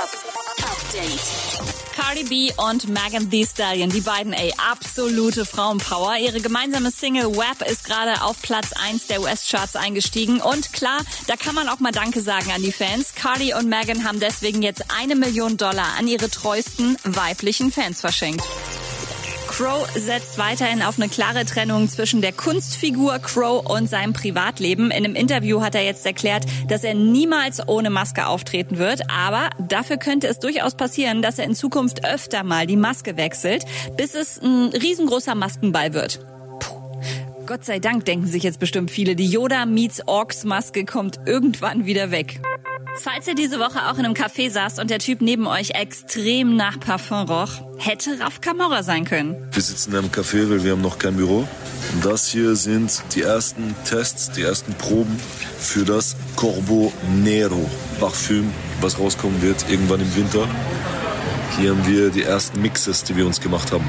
Update. Cardi B und Megan Thee Stallion, die beiden, ey, absolute Frauenpower. Ihre gemeinsame Single WAP ist gerade auf Platz 1 der US-Charts eingestiegen. Und klar, da kann man auch mal Danke sagen an die Fans. Cardi und Megan haben deswegen jetzt eine Million Dollar an ihre treuesten weiblichen Fans verschenkt. Crow setzt weiterhin auf eine klare Trennung zwischen der Kunstfigur Crow und seinem Privatleben. In einem Interview hat er jetzt erklärt, dass er niemals ohne Maske auftreten wird, aber dafür könnte es durchaus passieren, dass er in Zukunft öfter mal die Maske wechselt, bis es ein riesengroßer Maskenball wird. Gott sei Dank denken sich jetzt bestimmt viele, die Yoda meets Orks Maske kommt irgendwann wieder weg. Falls ihr diese Woche auch in einem Café saßt und der Typ neben euch extrem nach Parfum roch, hätte Raf Camorra sein können. Wir sitzen in einem Café, weil wir haben noch kein Büro. Und das hier sind die ersten Tests, die ersten Proben für das Corbo Nero Parfüm, was rauskommen wird irgendwann im Winter. Hier haben wir die ersten Mixes, die wir uns gemacht haben.